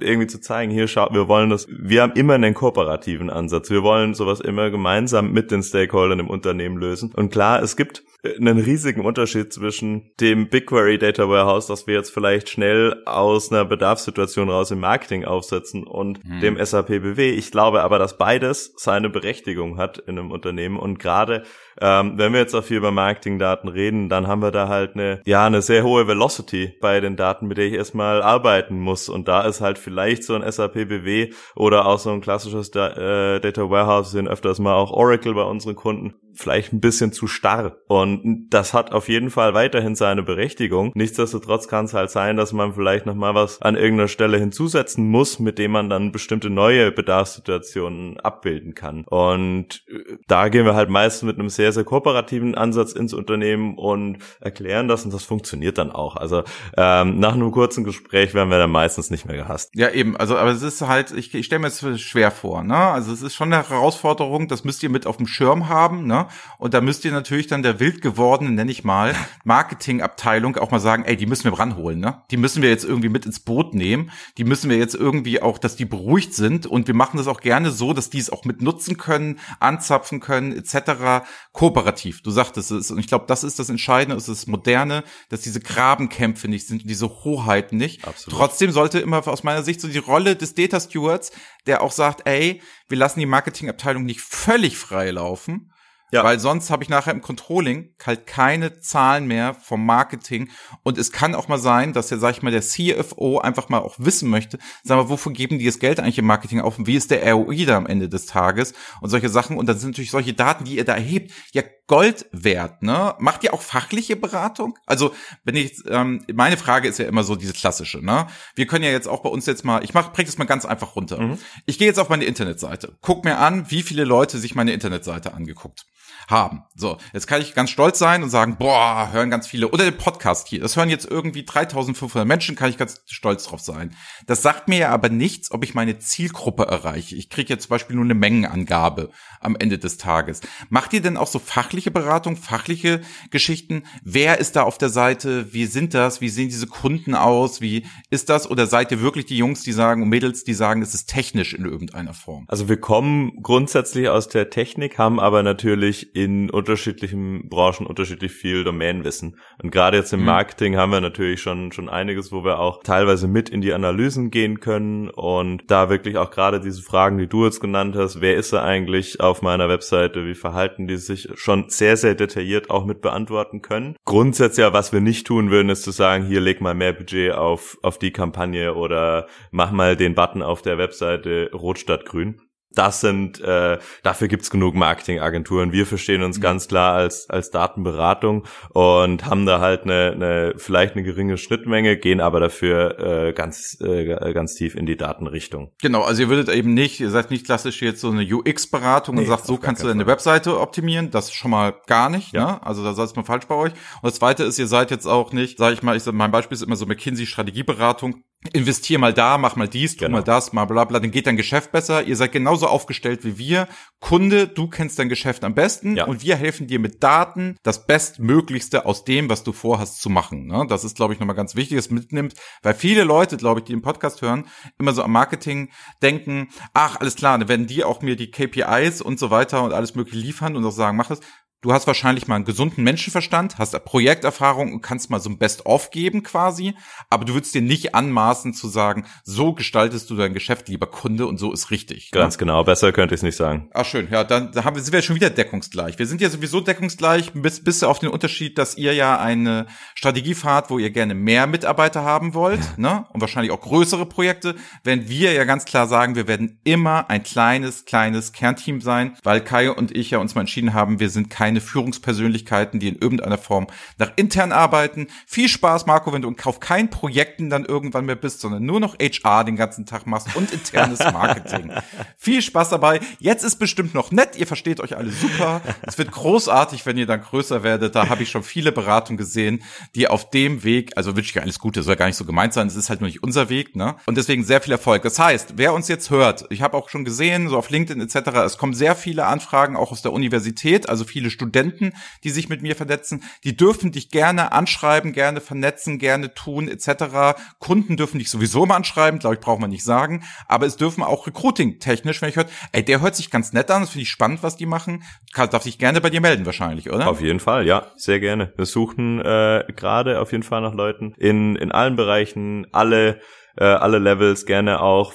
irgendwie zu zeigen, hier schaut, wir wollen das, wir haben immer einen kooperativen Ansatz. Wir wollen sowas immer gemeinsam mit den Stakeholdern im Unternehmen lösen. Und klar, es gibt einen riesigen Unterschied zwischen dem BigQuery Data Warehouse, das wir jetzt vielleicht schnell aus einer Bedarfssituation raus im Marketing aufsetzen und dem SAP BW. Ich glaube aber, dass beides seine Berechtigung hat in einem Unternehmen und gerade ähm, wenn wir jetzt auch viel über Marketingdaten reden, dann haben wir da halt eine, ja, eine sehr hohe Velocity bei den Daten, mit der ich erstmal arbeiten muss. Und da ist halt vielleicht so ein SAP BW oder auch so ein klassisches da äh, Data Warehouse, wir sehen öfters mal auch Oracle bei unseren Kunden, vielleicht ein bisschen zu starr. Und das hat auf jeden Fall weiterhin seine Berechtigung. Nichtsdestotrotz kann es halt sein, dass man vielleicht nochmal was an irgendeiner Stelle hinzusetzen muss, mit dem man dann bestimmte neue Bedarfssituationen abbilden kann. Und äh, da gehen wir halt meistens mit einem sehr, sehr kooperativen Ansatz ins Unternehmen und erklären das und das funktioniert dann auch. Also ähm, nach einem kurzen Gespräch werden wir dann meistens nicht mehr gehasst. Ja, eben. Also, aber es ist halt, ich, ich stelle mir es schwer vor, ne? Also, es ist schon eine Herausforderung, das müsst ihr mit auf dem Schirm haben, ne? Und da müsst ihr natürlich dann der wild gewordenen, nenne ich mal, Marketingabteilung auch mal sagen, ey, die müssen wir ranholen, ne? Die müssen wir jetzt irgendwie mit ins Boot nehmen. Die müssen wir jetzt irgendwie auch, dass die beruhigt sind. Und wir machen das auch gerne so, dass die es auch mit nutzen können, anzapfen können, etc. Kooperativ. Du sagtest es. Und ich glaube, das ist das Entscheidende, ist das Moderne, dass diese Grabenkämpfe nicht sind, diese Hoheiten nicht. Absolut. Trotzdem sollte immer aus meiner Sicht so die Rolle des Data Stewards, der auch sagt, ey, wir lassen die Marketingabteilung nicht völlig frei laufen, Ja. weil sonst habe ich nachher im Controlling halt keine Zahlen mehr vom Marketing und es kann auch mal sein, dass der, sag ich mal, der CFO einfach mal auch wissen möchte, sag mal, wofür geben die das Geld eigentlich im Marketing auf und wie ist der ROI da am Ende des Tages und solche Sachen und dann sind natürlich solche Daten, die ihr da erhebt, ja Gold wert, ne? Macht ihr auch fachliche Beratung? Also, wenn ich, ähm, meine Frage ist ja immer so diese klassische, ne? Wir können ja jetzt auch bei uns jetzt mal, ich mach, bring das mal ganz einfach runter. Ich gehe jetzt auf meine Internetseite, guck mir an, wie viele Leute sich meine Internetseite angeguckt. Haben. So, jetzt kann ich ganz stolz sein und sagen, boah, hören ganz viele, oder den Podcast hier, das hören jetzt irgendwie 3500 Menschen, kann ich ganz stolz drauf sein. Das sagt mir ja aber nichts, ob ich meine Zielgruppe erreiche. Ich kriege jetzt zum Beispiel nur eine Mengenangabe am Ende des Tages. Macht ihr denn auch so fachliche Beratung, fachliche Geschichten? Wer ist da auf der Seite? Wie sind das? Wie sehen diese Kunden aus? Wie ist das? Oder seid ihr wirklich die Jungs, die sagen, und Mädels, die sagen, es ist technisch in irgendeiner Form? Also wir kommen grundsätzlich aus der Technik, haben aber natürlich in unterschiedlichen Branchen unterschiedlich viel Domänenwissen. Und gerade jetzt im mhm. Marketing haben wir natürlich schon, schon einiges, wo wir auch teilweise mit in die Analysen gehen können und da wirklich auch gerade diese Fragen, die du jetzt genannt hast, wer ist er eigentlich auf meiner Webseite, wie verhalten die sich, schon sehr, sehr detailliert auch mit beantworten können. Grundsätzlich, was wir nicht tun würden, ist zu sagen, hier leg mal mehr Budget auf, auf die Kampagne oder mach mal den Button auf der Webseite rot statt grün das sind, äh, dafür gibt's genug Marketingagenturen. Wir verstehen uns mhm. ganz klar als, als Datenberatung und haben da halt eine, eine vielleicht eine geringe Schnittmenge, gehen aber dafür äh, ganz, äh, ganz tief in die Datenrichtung. Genau, also ihr würdet eben nicht, ihr seid nicht klassisch jetzt so eine UX-Beratung nee, und sagt, so kannst du deine Webseite optimieren. Das schon mal gar nicht, ja. ne? Also da seid man falsch bei euch. Und das zweite ist, ihr seid jetzt auch nicht, sage ich mal, ich sag, mein Beispiel ist immer so McKinsey-Strategieberatung investier mal da, mach mal dies, tu genau. mal das, mal bla bla, dann geht dein Geschäft besser. Ihr seid genauso aufgestellt wie wir. Kunde, du kennst dein Geschäft am besten ja. und wir helfen dir mit Daten das Bestmöglichste aus dem, was du vorhast zu machen. Ne? Das ist, glaube ich, nochmal ganz wichtig, dass mitnimmt, weil viele Leute, glaube ich, die den Podcast hören, immer so am Marketing denken, ach, alles klar, dann werden die auch mir die KPIs und so weiter und alles mögliche liefern und auch sagen, mach das. Du hast wahrscheinlich mal einen gesunden Menschenverstand, hast Projekterfahrung und kannst mal so ein Best-of geben quasi, aber du würdest dir nicht anmaßen zu sagen, so gestaltest du dein Geschäft, lieber Kunde, und so ist richtig. Ne? Ganz ja? genau, besser könnte ich es nicht sagen. Ach schön, ja, dann da haben wir, sind wir schon wieder deckungsgleich. Wir sind ja sowieso deckungsgleich, bis, bis auf den Unterschied, dass ihr ja eine Strategie fahrt, wo ihr gerne mehr Mitarbeiter haben wollt, ne? Und wahrscheinlich auch größere Projekte, während wir ja ganz klar sagen, wir werden immer ein kleines, kleines Kernteam sein, weil Kai und ich ja uns mal entschieden haben, wir sind kein keine Führungspersönlichkeiten, die in irgendeiner Form nach intern arbeiten. Viel Spaß, Marco, wenn du auf keinen Projekten dann irgendwann mehr bist, sondern nur noch HR den ganzen Tag machst und internes Marketing. Viel Spaß dabei. Jetzt ist bestimmt noch nett, ihr versteht euch alle super. Es wird großartig, wenn ihr dann größer werdet. Da habe ich schon viele Beratungen gesehen, die auf dem Weg, also wünsche ich alles Gute, soll gar nicht so gemeint sein, es ist halt nur nicht unser Weg, ne? Und deswegen sehr viel Erfolg. Das heißt, wer uns jetzt hört, ich habe auch schon gesehen, so auf LinkedIn etc., es kommen sehr viele Anfragen auch aus der Universität, also viele Studenten Studenten, die sich mit mir vernetzen, die dürfen dich gerne anschreiben, gerne vernetzen, gerne tun etc. Kunden dürfen dich sowieso mal anschreiben, glaube ich, braucht man nicht sagen, aber es dürfen auch Recruiting-technisch, wenn ich hört, ey, der hört sich ganz nett an, das finde ich spannend, was die machen, darf sich gerne bei dir melden wahrscheinlich, oder? Auf jeden Fall, ja, sehr gerne. Wir suchen äh, gerade auf jeden Fall nach Leuten in, in allen Bereichen, alle äh, alle Levels gerne auch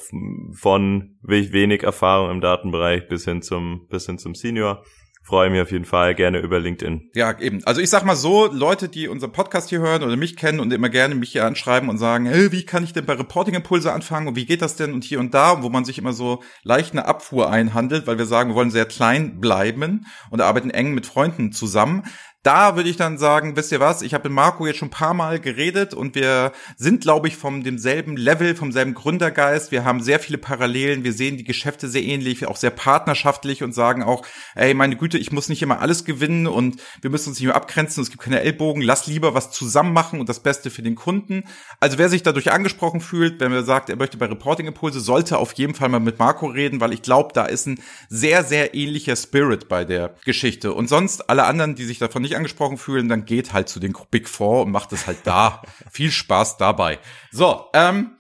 von wenig Erfahrung im Datenbereich bis hin zum bis hin zum Senior freue mich auf jeden Fall gerne über LinkedIn. Ja, eben. Also ich sag mal so, Leute, die unseren Podcast hier hören oder mich kennen und immer gerne mich hier anschreiben und sagen, hey, wie kann ich denn bei Reporting Impulse anfangen und wie geht das denn und hier und da, wo man sich immer so leicht eine Abfuhr einhandelt, weil wir sagen, wir wollen sehr klein bleiben und arbeiten eng mit Freunden zusammen. Da würde ich dann sagen, wisst ihr was, ich habe mit Marco jetzt schon ein paar Mal geredet und wir sind, glaube ich, vom demselben Level, vom selben Gründergeist. Wir haben sehr viele Parallelen, wir sehen die Geschäfte sehr ähnlich, auch sehr partnerschaftlich und sagen auch, ey, meine Güte, ich muss nicht immer alles gewinnen und wir müssen uns nicht mehr abgrenzen, es gibt keine Ellbogen, lass lieber was zusammen machen und das Beste für den Kunden. Also wer sich dadurch angesprochen fühlt, wenn er sagt, er möchte bei Reporting Impulse, sollte auf jeden Fall mal mit Marco reden, weil ich glaube, da ist ein sehr, sehr ähnlicher Spirit bei der Geschichte. Und sonst alle anderen, die sich davon nicht angesprochen fühlen, dann geht halt zu den Big Four und macht es halt da. Viel Spaß dabei. So, ähm,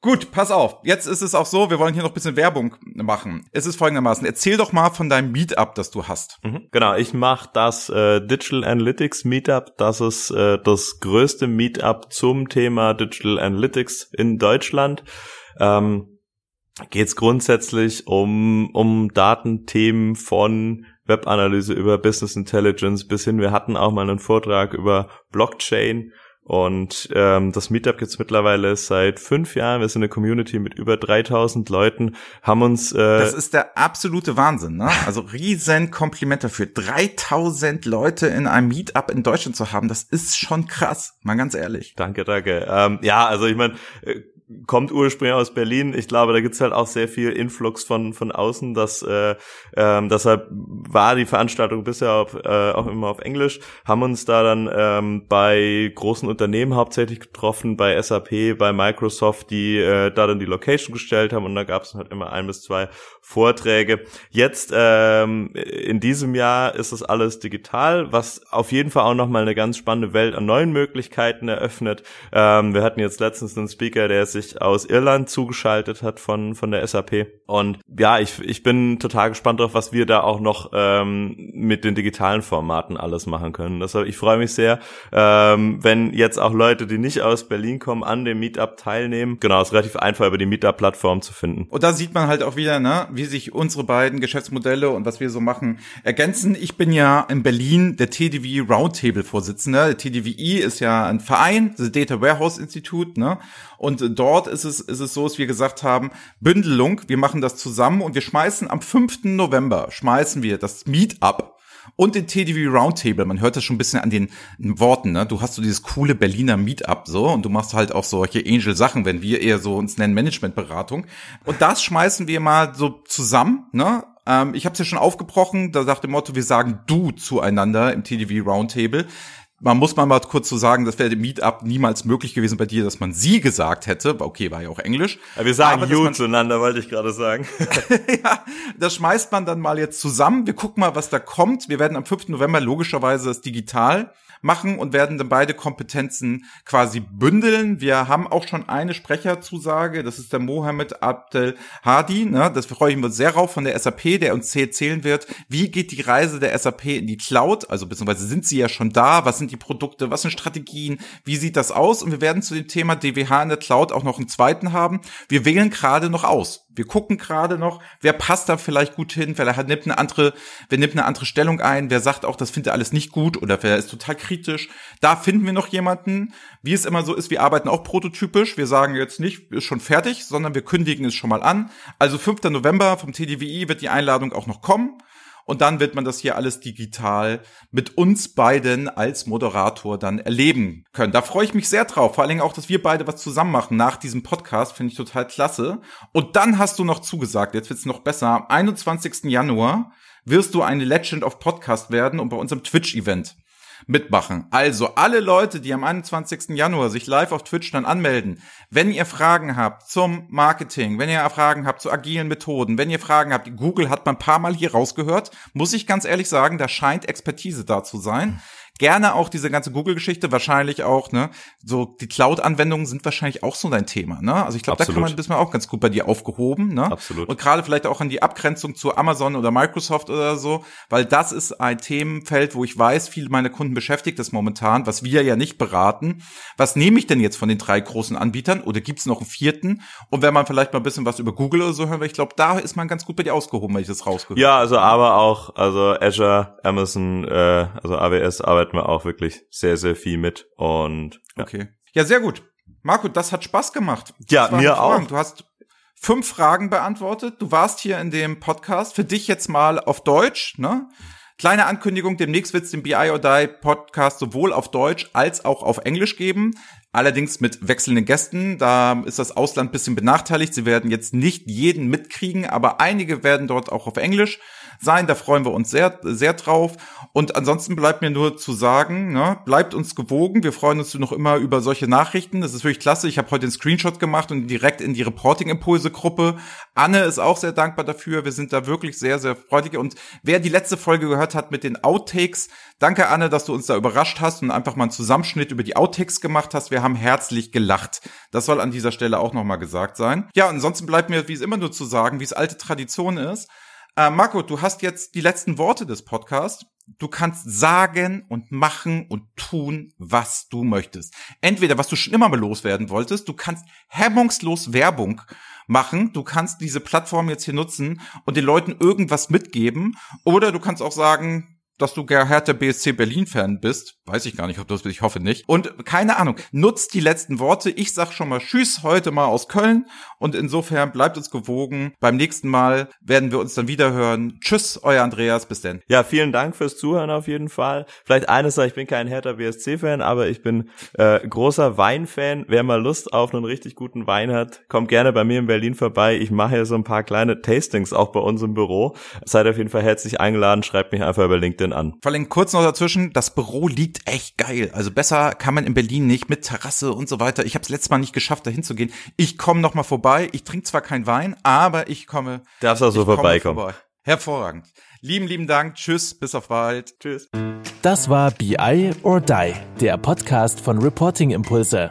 Gut, pass auf. Jetzt ist es auch so, wir wollen hier noch ein bisschen Werbung machen. Es ist folgendermaßen, erzähl doch mal von deinem Meetup, das du hast. Mhm. Genau, ich mache das äh, Digital Analytics Meetup. Das ist äh, das größte Meetup zum Thema Digital Analytics in Deutschland. Ähm, Geht es grundsätzlich um, um Datenthemen von Webanalyse über Business Intelligence bis hin, wir hatten auch mal einen Vortrag über Blockchain und ähm, das Meetup gibt's mittlerweile seit fünf Jahren. Wir sind eine Community mit über 3000 Leuten, haben uns... Äh das ist der absolute Wahnsinn, ne? Also riesen Kompliment dafür. 3000 Leute in einem Meetup in Deutschland zu haben, das ist schon krass, mal ganz ehrlich. Danke, danke. Ähm, ja, also ich meine... Äh, kommt ursprünglich aus Berlin. Ich glaube, da gibt's halt auch sehr viel Influx von von außen. Dass, äh, ähm, deshalb war die Veranstaltung bisher auf, äh, auch immer auf Englisch. Haben uns da dann ähm, bei großen Unternehmen hauptsächlich getroffen, bei SAP, bei Microsoft, die äh, da dann die Location gestellt haben und da gab's halt immer ein bis zwei Vorträge. Jetzt ähm, in diesem Jahr ist das alles digital, was auf jeden Fall auch nochmal eine ganz spannende Welt an neuen Möglichkeiten eröffnet. Ähm, wir hatten jetzt letztens einen Speaker, der sich aus Irland zugeschaltet hat von, von der SAP. Und ja, ich, ich bin total gespannt darauf, was wir da auch noch ähm, mit den digitalen Formaten alles machen können. Deshalb, ich freue mich sehr, ähm, wenn jetzt auch Leute, die nicht aus Berlin kommen, an dem Meetup teilnehmen. Genau, ist relativ einfach über die Meetup-Plattform zu finden. Und da sieht man halt auch wieder, ne, wie sich unsere beiden Geschäftsmodelle und was wir so machen ergänzen. Ich bin ja in Berlin der TDV Roundtable Vorsitzende. Der TDVI ist ja ein Verein, das Data Warehouse Institute, ne? Und dort ist es, ist es so, dass wir gesagt haben, Bündelung, wir machen das zusammen und wir schmeißen am 5. November, schmeißen wir das Meetup und den TDV Roundtable. Man hört das schon ein bisschen an den Worten, ne? Du hast so dieses coole Berliner Meetup so und du machst halt auch solche Angel Sachen, wenn wir eher so uns nennen Managementberatung. Und das schmeißen wir mal so zusammen, ne? Ähm, ich habe es ja schon aufgebrochen, da sagt dem Motto, wir sagen du zueinander im TDV Roundtable man muss mal mal kurz so sagen, das wäre dem Meetup niemals möglich gewesen bei dir, dass man sie gesagt hätte. Okay, war ja auch Englisch. Ja, wir sagen aber, you zueinander, wollte ich gerade sagen. ja, das schmeißt man dann mal jetzt zusammen. Wir gucken mal, was da kommt. Wir werden am 5. November logischerweise das digital machen und werden dann beide Kompetenzen quasi bündeln. Wir haben auch schon eine Sprecherzusage, das ist der Mohammed Abdel Hadi, ne? das freue ich mich sehr rauf von der SAP, der uns erzählen wird, wie geht die Reise der SAP in die Cloud, also beziehungsweise sind sie ja schon da, was sind die Produkte, was sind Strategien, wie sieht das aus und wir werden zu dem Thema DWH in der Cloud auch noch einen zweiten haben. Wir wählen gerade noch aus. Wir gucken gerade noch, wer passt da vielleicht gut hin, wer hat, nimmt eine andere, wer nimmt eine andere Stellung ein, wer sagt auch, das findet alles nicht gut oder wer ist total kritisch. Da finden wir noch jemanden. Wie es immer so ist, wir arbeiten auch prototypisch. Wir sagen jetzt nicht, ist schon fertig, sondern wir kündigen es schon mal an. Also 5. November vom TDWI wird die Einladung auch noch kommen. Und dann wird man das hier alles digital mit uns beiden als Moderator dann erleben können. Da freue ich mich sehr drauf. Vor allen Dingen auch, dass wir beide was zusammen machen nach diesem Podcast. Finde ich total klasse. Und dann hast du noch zugesagt, jetzt wird's noch besser. Am 21. Januar wirst du eine Legend of Podcast werden und bei unserem Twitch-Event mitmachen. Also alle Leute, die am 21. Januar sich live auf Twitch dann anmelden, wenn ihr Fragen habt zum Marketing, wenn ihr Fragen habt zu agilen Methoden, wenn ihr Fragen habt, Google hat man ein paar Mal hier rausgehört, muss ich ganz ehrlich sagen, da scheint Expertise da zu sein. Gerne auch diese ganze Google-Geschichte, wahrscheinlich auch, ne, so die Cloud-Anwendungen sind wahrscheinlich auch so dein Thema, ne? Also ich glaube, da kann man, bist man auch ganz gut bei dir aufgehoben, ne? Absolut. Und gerade vielleicht auch an die Abgrenzung zu Amazon oder Microsoft oder so, weil das ist ein Themenfeld, wo ich weiß, viele meiner Kunden beschäftigt das momentan, was wir ja nicht beraten. Was nehme ich denn jetzt von den drei großen Anbietern oder gibt's noch einen vierten? Und wenn man vielleicht mal ein bisschen was über Google oder so hören will, ich glaube, da ist man ganz gut bei dir ausgehoben, wenn ich das rausgehört Ja, also aber auch, also Azure, Amazon, äh, also AWS arbeitet arbeiten wir auch wirklich sehr, sehr viel mit. Und ja. okay. Ja, sehr gut. Marco, das hat Spaß gemacht. Ja, mir auch. Du hast fünf Fragen beantwortet. Du warst hier in dem Podcast. Für dich jetzt mal auf Deutsch, ne? Kleine Ankündigung, demnächst wird es den BI or Die Podcast sowohl auf Deutsch als auch auf Englisch geben. Allerdings mit wechselnden Gästen. Da ist das Ausland bisschen benachteiligt. Sie werden jetzt nicht jeden mitkriegen, aber einige werden dort auch auf Englisch sein. Da freuen wir uns sehr, sehr drauf. Und ansonsten bleibt mir nur zu sagen, ne, bleibt uns gewogen. Wir freuen uns noch immer über solche Nachrichten. Das ist wirklich klasse. Ich habe heute den Screenshot gemacht und direkt in die Reporting-Impulse-Gruppe. Anne ist auch sehr dankbar dafür. Wir sind da wirklich sehr, sehr freudig. Und wer die letzte Folge gehört hat mit den Outtakes, danke Anne, dass du uns da überrascht hast und einfach mal einen Zusammenschnitt über die Outtakes gemacht hast. Wir haben herzlich gelacht. Das soll an dieser Stelle auch nochmal gesagt sein. Ja, ansonsten bleibt mir, wie es immer nur zu sagen, wie es alte Tradition ist. Äh, Marco, du hast jetzt die letzten Worte des Podcasts. Du kannst sagen und machen und tun, was du möchtest. Entweder was du schon immer mal loswerden wolltest, du kannst hemmungslos Werbung machen, du kannst diese Plattform jetzt hier nutzen und den Leuten irgendwas mitgeben, oder du kannst auch sagen, dass du Hertha BSC Berlin-Fan bist. Weiß ich gar nicht, ob du das bist, ich hoffe nicht. Und keine Ahnung, nutzt die letzten Worte. Ich sag schon mal Tschüss heute mal aus Köln. Und insofern bleibt uns gewogen. Beim nächsten Mal werden wir uns dann wieder hören. Tschüss, euer Andreas, bis denn. Ja, vielen Dank fürs Zuhören auf jeden Fall. Vielleicht eines ich bin kein Hertha BSC-Fan, aber ich bin äh, großer Weinfan. Wer mal Lust auf einen richtig guten Wein hat, kommt gerne bei mir in Berlin vorbei. Ich mache ja so ein paar kleine Tastings auch bei uns im Büro. Seid auf jeden Fall herzlich eingeladen. Schreibt mich einfach über LinkedIn an. Vor allem kurz noch dazwischen, das Büro liegt echt geil. Also besser kann man in Berlin nicht mit Terrasse und so weiter. Ich habe es letztes Mal nicht geschafft, da hinzugehen. Ich komme noch mal vorbei. Ich trinke zwar keinen Wein, aber ich komme. Darfst auch so vorbeikommen. Vorbei. Hervorragend. Lieben, lieben Dank. Tschüss. Bis auf bald. Tschüss. Das war BI or Die, der Podcast von Reporting Impulse.